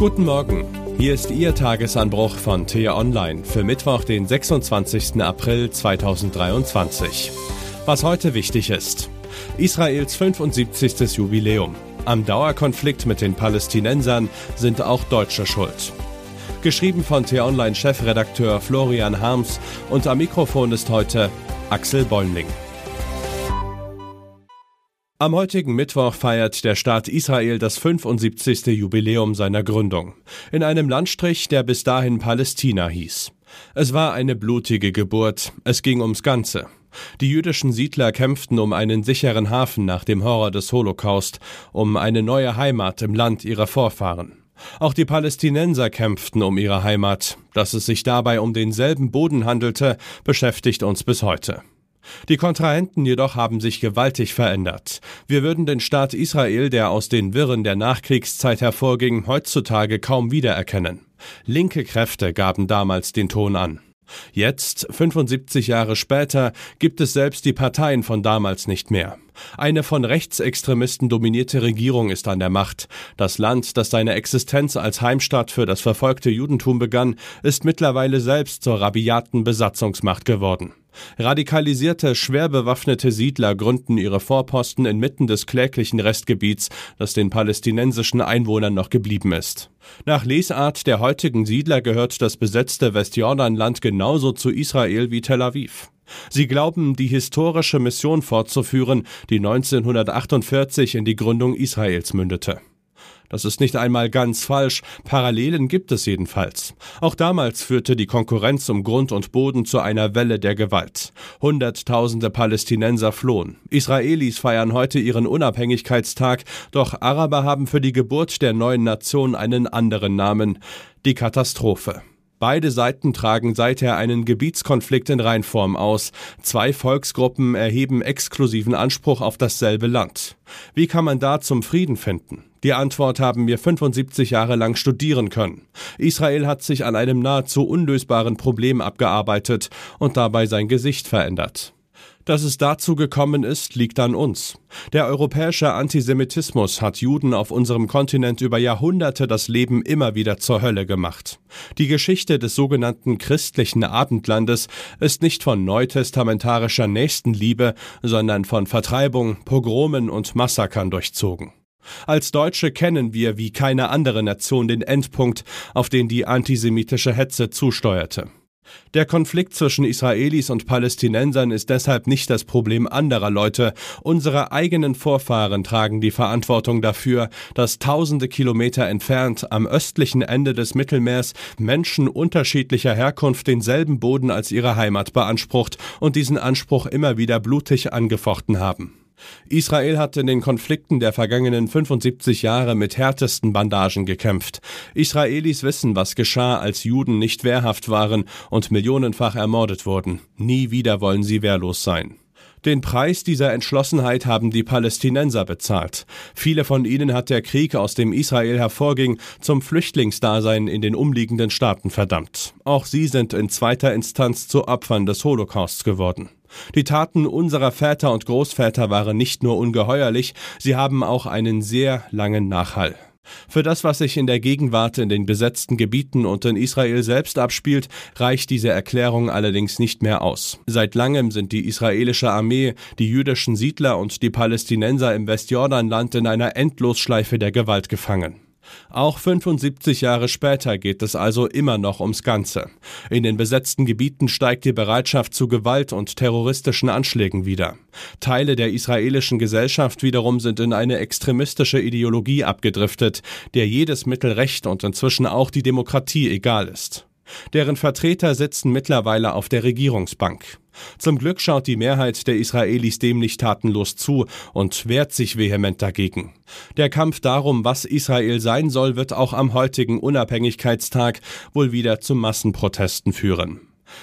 Guten Morgen. Hier ist Ihr Tagesanbruch von T Online für Mittwoch, den 26. April 2023. Was heute wichtig ist. Israels 75. Jubiläum. Am Dauerkonflikt mit den Palästinensern sind auch Deutsche schuld. Geschrieben von T-Online-Chefredakteur Florian Harms und am Mikrofon ist heute Axel Bäumling. Am heutigen Mittwoch feiert der Staat Israel das 75. Jubiläum seiner Gründung, in einem Landstrich, der bis dahin Palästina hieß. Es war eine blutige Geburt, es ging ums Ganze. Die jüdischen Siedler kämpften um einen sicheren Hafen nach dem Horror des Holocaust, um eine neue Heimat im Land ihrer Vorfahren. Auch die Palästinenser kämpften um ihre Heimat. Dass es sich dabei um denselben Boden handelte, beschäftigt uns bis heute. Die Kontrahenten jedoch haben sich gewaltig verändert. Wir würden den Staat Israel, der aus den Wirren der Nachkriegszeit hervorging, heutzutage kaum wiedererkennen. Linke Kräfte gaben damals den Ton an. Jetzt, 75 Jahre später, gibt es selbst die Parteien von damals nicht mehr. Eine von Rechtsextremisten dominierte Regierung ist an der Macht. Das Land, das seine Existenz als Heimstatt für das verfolgte Judentum begann, ist mittlerweile selbst zur rabiaten Besatzungsmacht geworden. Radikalisierte, schwer bewaffnete Siedler gründen ihre Vorposten inmitten des kläglichen Restgebiets, das den palästinensischen Einwohnern noch geblieben ist. Nach Lesart der heutigen Siedler gehört das besetzte Westjordanland genauso zu Israel wie Tel Aviv. Sie glauben, die historische Mission fortzuführen, die 1948 in die Gründung Israels mündete. Das ist nicht einmal ganz falsch, Parallelen gibt es jedenfalls. Auch damals führte die Konkurrenz um Grund und Boden zu einer Welle der Gewalt. Hunderttausende Palästinenser flohen. Israelis feiern heute ihren Unabhängigkeitstag, doch Araber haben für die Geburt der neuen Nation einen anderen Namen, die Katastrophe. Beide Seiten tragen seither einen Gebietskonflikt in Reinform aus. Zwei Volksgruppen erheben exklusiven Anspruch auf dasselbe Land. Wie kann man da zum Frieden finden? Die Antwort haben wir 75 Jahre lang studieren können. Israel hat sich an einem nahezu unlösbaren Problem abgearbeitet und dabei sein Gesicht verändert. Dass es dazu gekommen ist, liegt an uns. Der europäische Antisemitismus hat Juden auf unserem Kontinent über Jahrhunderte das Leben immer wieder zur Hölle gemacht. Die Geschichte des sogenannten christlichen Abendlandes ist nicht von neutestamentarischer Nächstenliebe, sondern von Vertreibung, Pogromen und Massakern durchzogen. Als Deutsche kennen wir wie keine andere Nation den Endpunkt, auf den die antisemitische Hetze zusteuerte. Der Konflikt zwischen Israelis und Palästinensern ist deshalb nicht das Problem anderer Leute. Unsere eigenen Vorfahren tragen die Verantwortung dafür, dass tausende Kilometer entfernt am östlichen Ende des Mittelmeers Menschen unterschiedlicher Herkunft denselben Boden als ihre Heimat beansprucht und diesen Anspruch immer wieder blutig angefochten haben. Israel hat in den Konflikten der vergangenen 75 Jahre mit härtesten Bandagen gekämpft. Israelis wissen, was geschah, als Juden nicht wehrhaft waren und millionenfach ermordet wurden. Nie wieder wollen sie wehrlos sein. Den Preis dieser Entschlossenheit haben die Palästinenser bezahlt. Viele von ihnen hat der Krieg, aus dem Israel hervorging, zum Flüchtlingsdasein in den umliegenden Staaten verdammt. Auch sie sind in zweiter Instanz zu Opfern des Holocausts geworden. Die Taten unserer Väter und Großväter waren nicht nur ungeheuerlich, sie haben auch einen sehr langen Nachhall. Für das, was sich in der Gegenwart in den besetzten Gebieten und in Israel selbst abspielt, reicht diese Erklärung allerdings nicht mehr aus. Seit langem sind die israelische Armee, die jüdischen Siedler und die Palästinenser im Westjordanland in einer Endlosschleife der Gewalt gefangen. Auch 75 Jahre später geht es also immer noch ums Ganze. In den besetzten Gebieten steigt die Bereitschaft zu Gewalt und terroristischen Anschlägen wieder. Teile der israelischen Gesellschaft wiederum sind in eine extremistische Ideologie abgedriftet, der jedes Mittel Recht und inzwischen auch die Demokratie egal ist. Deren Vertreter sitzen mittlerweile auf der Regierungsbank. Zum Glück schaut die Mehrheit der Israelis dem nicht tatenlos zu und wehrt sich vehement dagegen. Der Kampf darum, was Israel sein soll, wird auch am heutigen Unabhängigkeitstag wohl wieder zu Massenprotesten führen.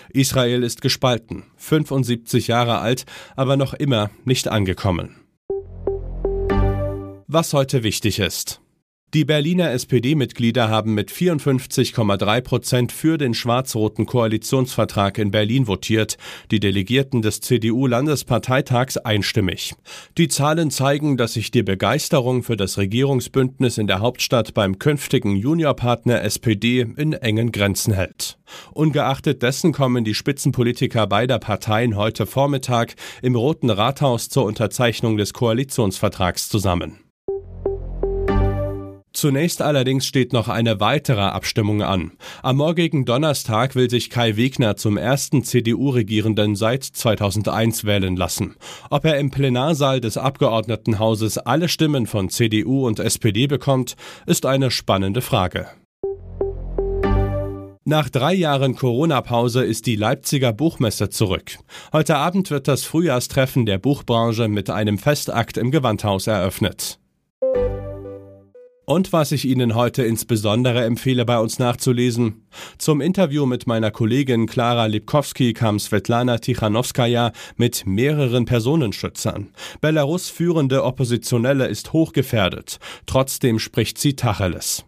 Israel ist gespalten, 75 Jahre alt, aber noch immer nicht angekommen. Was heute wichtig ist. Die Berliner SPD-Mitglieder haben mit 54,3 Prozent für den schwarz-roten Koalitionsvertrag in Berlin votiert, die Delegierten des CDU-Landesparteitags einstimmig. Die Zahlen zeigen, dass sich die Begeisterung für das Regierungsbündnis in der Hauptstadt beim künftigen Juniorpartner SPD in engen Grenzen hält. Ungeachtet dessen kommen die Spitzenpolitiker beider Parteien heute Vormittag im Roten Rathaus zur Unterzeichnung des Koalitionsvertrags zusammen. Zunächst allerdings steht noch eine weitere Abstimmung an. Am morgigen Donnerstag will sich Kai Wegner zum ersten CDU-Regierenden seit 2001 wählen lassen. Ob er im Plenarsaal des Abgeordnetenhauses alle Stimmen von CDU und SPD bekommt, ist eine spannende Frage. Nach drei Jahren Corona-Pause ist die Leipziger Buchmesse zurück. Heute Abend wird das Frühjahrstreffen der Buchbranche mit einem Festakt im Gewandhaus eröffnet. Und was ich Ihnen heute insbesondere empfehle, bei uns nachzulesen. Zum Interview mit meiner Kollegin Klara Lipkowski kam Svetlana Tichanowskaja mit mehreren Personenschützern. Belarus führende Oppositionelle ist hochgefährdet. Trotzdem spricht sie Tacheles.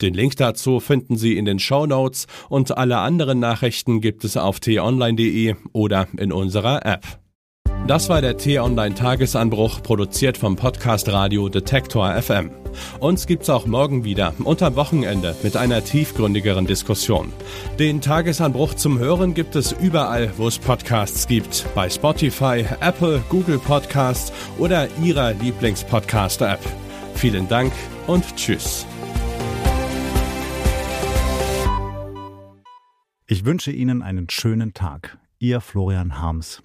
Den Link dazu finden Sie in den Show Notes und alle anderen Nachrichten gibt es auf t-online.de oder in unserer App. Das war der T-Online Tagesanbruch, produziert vom Podcast Radio Detektor FM. Uns gibt's auch morgen wieder, unter Wochenende, mit einer tiefgründigeren Diskussion. Den Tagesanbruch zum Hören gibt es überall, wo es Podcasts gibt. Bei Spotify, Apple, Google Podcasts oder Ihrer Lieblingspodcast-App. Vielen Dank und Tschüss. Ich wünsche Ihnen einen schönen Tag. Ihr Florian Harms.